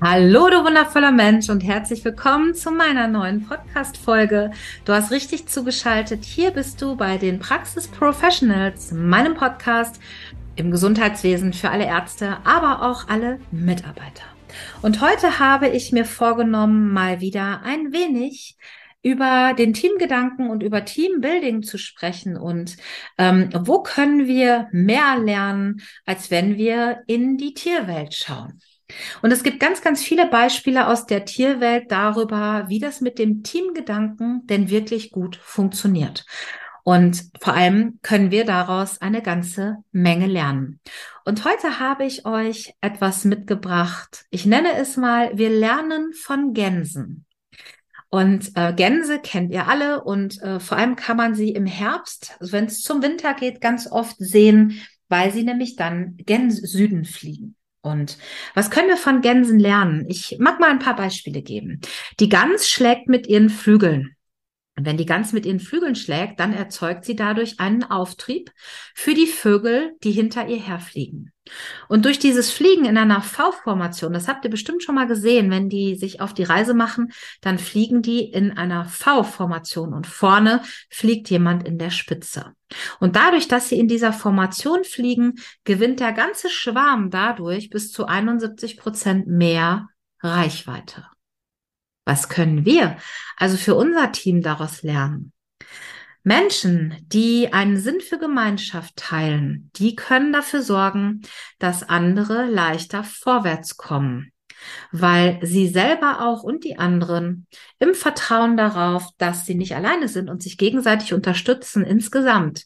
Hallo, du wundervoller Mensch und herzlich willkommen zu meiner neuen Podcast-Folge. Du hast richtig zugeschaltet. Hier bist du bei den Praxis Professionals, meinem Podcast im Gesundheitswesen für alle Ärzte, aber auch alle Mitarbeiter. Und heute habe ich mir vorgenommen, mal wieder ein wenig über den Teamgedanken und über Teambuilding zu sprechen und ähm, wo können wir mehr lernen, als wenn wir in die Tierwelt schauen. Und es gibt ganz, ganz viele Beispiele aus der Tierwelt darüber, wie das mit dem Teamgedanken denn wirklich gut funktioniert. Und vor allem können wir daraus eine ganze Menge lernen. Und heute habe ich euch etwas mitgebracht. Ich nenne es mal, wir lernen von Gänsen. Und äh, Gänse kennt ihr alle und äh, vor allem kann man sie im Herbst, also wenn es zum Winter geht, ganz oft sehen, weil sie nämlich dann gen Süden fliegen. Und was können wir von Gänsen lernen? Ich mag mal ein paar Beispiele geben. Die Gans schlägt mit ihren Flügeln. Und wenn die Gans mit ihren Flügeln schlägt, dann erzeugt sie dadurch einen Auftrieb für die Vögel, die hinter ihr herfliegen. Und durch dieses Fliegen in einer V-Formation, das habt ihr bestimmt schon mal gesehen, wenn die sich auf die Reise machen, dann fliegen die in einer V-Formation und vorne fliegt jemand in der Spitze. Und dadurch, dass sie in dieser Formation fliegen, gewinnt der ganze Schwarm dadurch bis zu 71 Prozent mehr Reichweite. Was können wir also für unser Team daraus lernen? Menschen, die einen Sinn für Gemeinschaft teilen, die können dafür sorgen, dass andere leichter vorwärts kommen, weil sie selber auch und die anderen im Vertrauen darauf, dass sie nicht alleine sind und sich gegenseitig unterstützen, insgesamt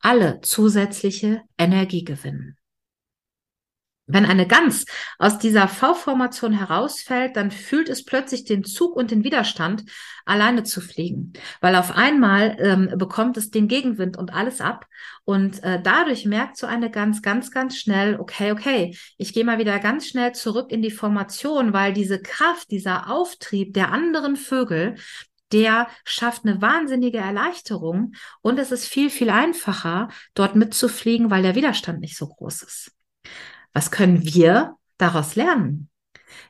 alle zusätzliche Energie gewinnen. Wenn eine Gans aus dieser V-Formation herausfällt, dann fühlt es plötzlich den Zug und den Widerstand, alleine zu fliegen, weil auf einmal ähm, bekommt es den Gegenwind und alles ab. Und äh, dadurch merkt so eine Gans ganz, ganz schnell, okay, okay, ich gehe mal wieder ganz schnell zurück in die Formation, weil diese Kraft, dieser Auftrieb der anderen Vögel, der schafft eine wahnsinnige Erleichterung. Und es ist viel, viel einfacher, dort mitzufliegen, weil der Widerstand nicht so groß ist. Was können wir daraus lernen?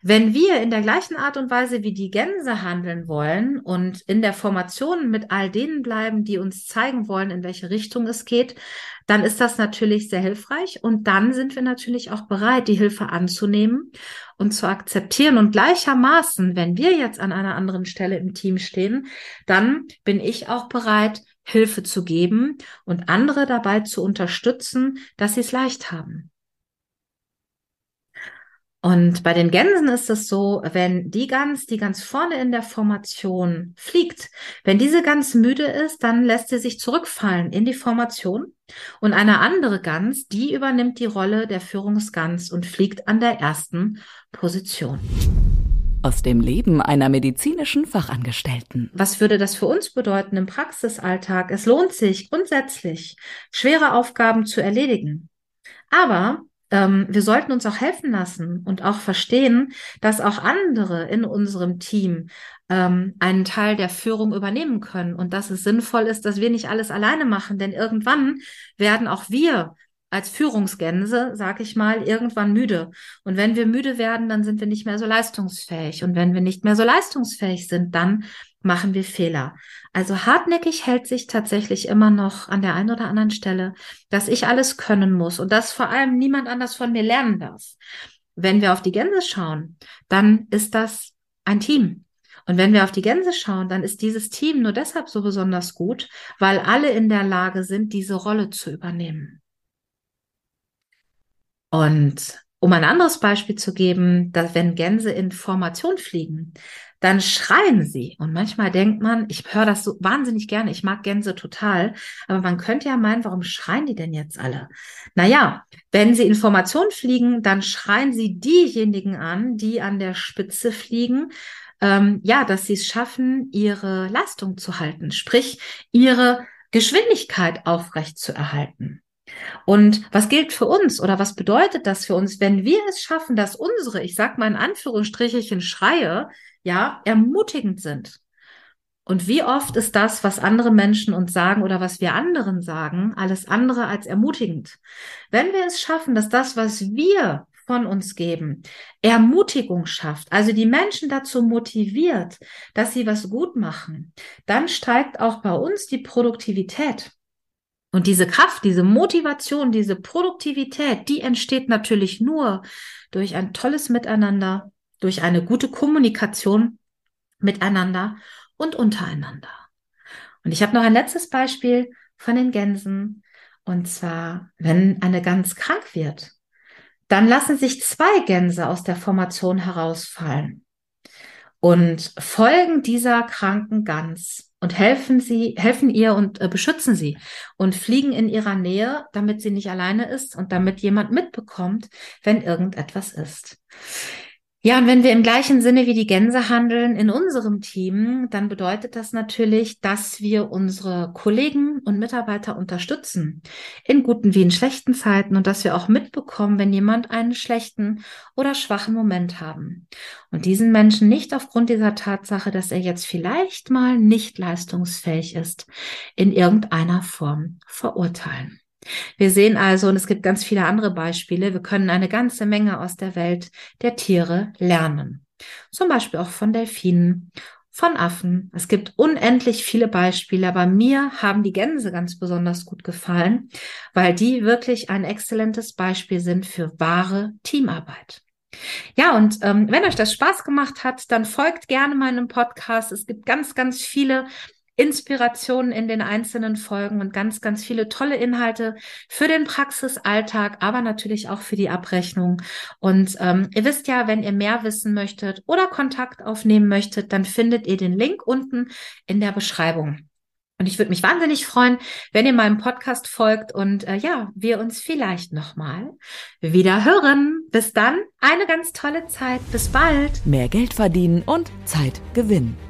Wenn wir in der gleichen Art und Weise wie die Gänse handeln wollen und in der Formation mit all denen bleiben, die uns zeigen wollen, in welche Richtung es geht, dann ist das natürlich sehr hilfreich und dann sind wir natürlich auch bereit, die Hilfe anzunehmen und zu akzeptieren. Und gleichermaßen, wenn wir jetzt an einer anderen Stelle im Team stehen, dann bin ich auch bereit, Hilfe zu geben und andere dabei zu unterstützen, dass sie es leicht haben. Und bei den Gänsen ist es so, wenn die Gans, die ganz vorne in der Formation fliegt, wenn diese Gans müde ist, dann lässt sie sich zurückfallen in die Formation und eine andere Gans, die übernimmt die Rolle der Führungsgans und fliegt an der ersten Position. Aus dem Leben einer medizinischen Fachangestellten. Was würde das für uns bedeuten im Praxisalltag? Es lohnt sich grundsätzlich, schwere Aufgaben zu erledigen. Aber ähm, wir sollten uns auch helfen lassen und auch verstehen, dass auch andere in unserem Team ähm, einen Teil der Führung übernehmen können und dass es sinnvoll ist, dass wir nicht alles alleine machen, denn irgendwann werden auch wir als Führungsgänse, sag ich mal, irgendwann müde. Und wenn wir müde werden, dann sind wir nicht mehr so leistungsfähig. Und wenn wir nicht mehr so leistungsfähig sind, dann machen wir Fehler. Also hartnäckig hält sich tatsächlich immer noch an der einen oder anderen Stelle, dass ich alles können muss und dass vor allem niemand anders von mir lernen darf. Wenn wir auf die Gänse schauen, dann ist das ein Team. Und wenn wir auf die Gänse schauen, dann ist dieses Team nur deshalb so besonders gut, weil alle in der Lage sind, diese Rolle zu übernehmen. Und Um ein anderes Beispiel zu geben, dass wenn Gänse in Formation fliegen, dann schreien sie. Und manchmal denkt man, ich höre das so wahnsinnig gerne, ich mag Gänse total, aber man könnte ja meinen, warum schreien die denn jetzt alle? Naja, wenn sie in Formation fliegen, dann schreien sie diejenigen an, die an der Spitze fliegen, ähm, ja, dass sie es schaffen, ihre Leistung zu halten, sprich ihre Geschwindigkeit aufrecht zu erhalten. Und was gilt für uns oder was bedeutet das für uns, wenn wir es schaffen, dass unsere, ich sag mal in Anführungsstrichen, Schreie, ja, ermutigend sind? Und wie oft ist das, was andere Menschen uns sagen oder was wir anderen sagen, alles andere als ermutigend? Wenn wir es schaffen, dass das, was wir von uns geben, Ermutigung schafft, also die Menschen dazu motiviert, dass sie was gut machen, dann steigt auch bei uns die Produktivität. Und diese Kraft, diese Motivation, diese Produktivität, die entsteht natürlich nur durch ein tolles Miteinander, durch eine gute Kommunikation miteinander und untereinander. Und ich habe noch ein letztes Beispiel von den Gänsen. Und zwar, wenn eine Gans krank wird, dann lassen sich zwei Gänse aus der Formation herausfallen und folgen dieser kranken Gans und helfen sie, helfen ihr und äh, beschützen sie und fliegen in ihrer Nähe, damit sie nicht alleine ist und damit jemand mitbekommt, wenn irgendetwas ist. Ja, und wenn wir im gleichen Sinne wie die Gänse handeln in unserem Team, dann bedeutet das natürlich, dass wir unsere Kollegen und Mitarbeiter unterstützen, in guten wie in schlechten Zeiten und dass wir auch mitbekommen, wenn jemand einen schlechten oder schwachen Moment haben. Und diesen Menschen nicht aufgrund dieser Tatsache, dass er jetzt vielleicht mal nicht leistungsfähig ist, in irgendeiner Form verurteilen. Wir sehen also, und es gibt ganz viele andere Beispiele, wir können eine ganze Menge aus der Welt der Tiere lernen. Zum Beispiel auch von Delfinen, von Affen. Es gibt unendlich viele Beispiele, aber mir haben die Gänse ganz besonders gut gefallen, weil die wirklich ein exzellentes Beispiel sind für wahre Teamarbeit. Ja, und ähm, wenn euch das Spaß gemacht hat, dann folgt gerne meinem Podcast. Es gibt ganz, ganz viele Inspirationen in den einzelnen Folgen und ganz, ganz viele tolle Inhalte für den Praxisalltag, aber natürlich auch für die Abrechnung. Und ähm, ihr wisst ja, wenn ihr mehr wissen möchtet oder Kontakt aufnehmen möchtet, dann findet ihr den Link unten in der Beschreibung. Und ich würde mich wahnsinnig freuen, wenn ihr meinem Podcast folgt und äh, ja, wir uns vielleicht nochmal wieder hören. Bis dann, eine ganz tolle Zeit. Bis bald. Mehr Geld verdienen und Zeit gewinnen.